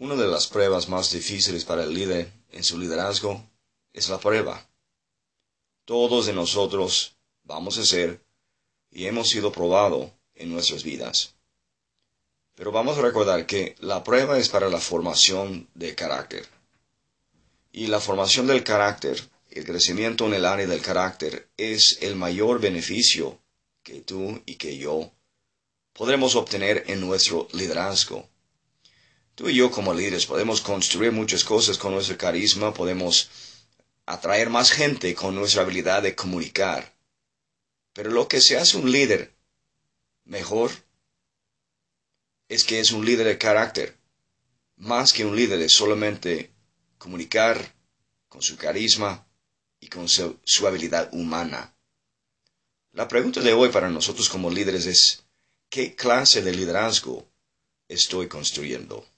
Una de las pruebas más difíciles para el líder en su liderazgo es la prueba. Todos de nosotros vamos a ser y hemos sido probados en nuestras vidas. Pero vamos a recordar que la prueba es para la formación de carácter. Y la formación del carácter, el crecimiento en el área del carácter, es el mayor beneficio que tú y que yo podremos obtener en nuestro liderazgo. Tú y yo como líderes podemos construir muchas cosas con nuestro carisma, podemos atraer más gente con nuestra habilidad de comunicar. Pero lo que se hace un líder mejor es que es un líder de carácter, más que un líder de solamente comunicar con su carisma y con su, su, habilidad humana. La pregunta de hoy para nosotros como líderes es, ¿qué clase de liderazgo estoy construyendo?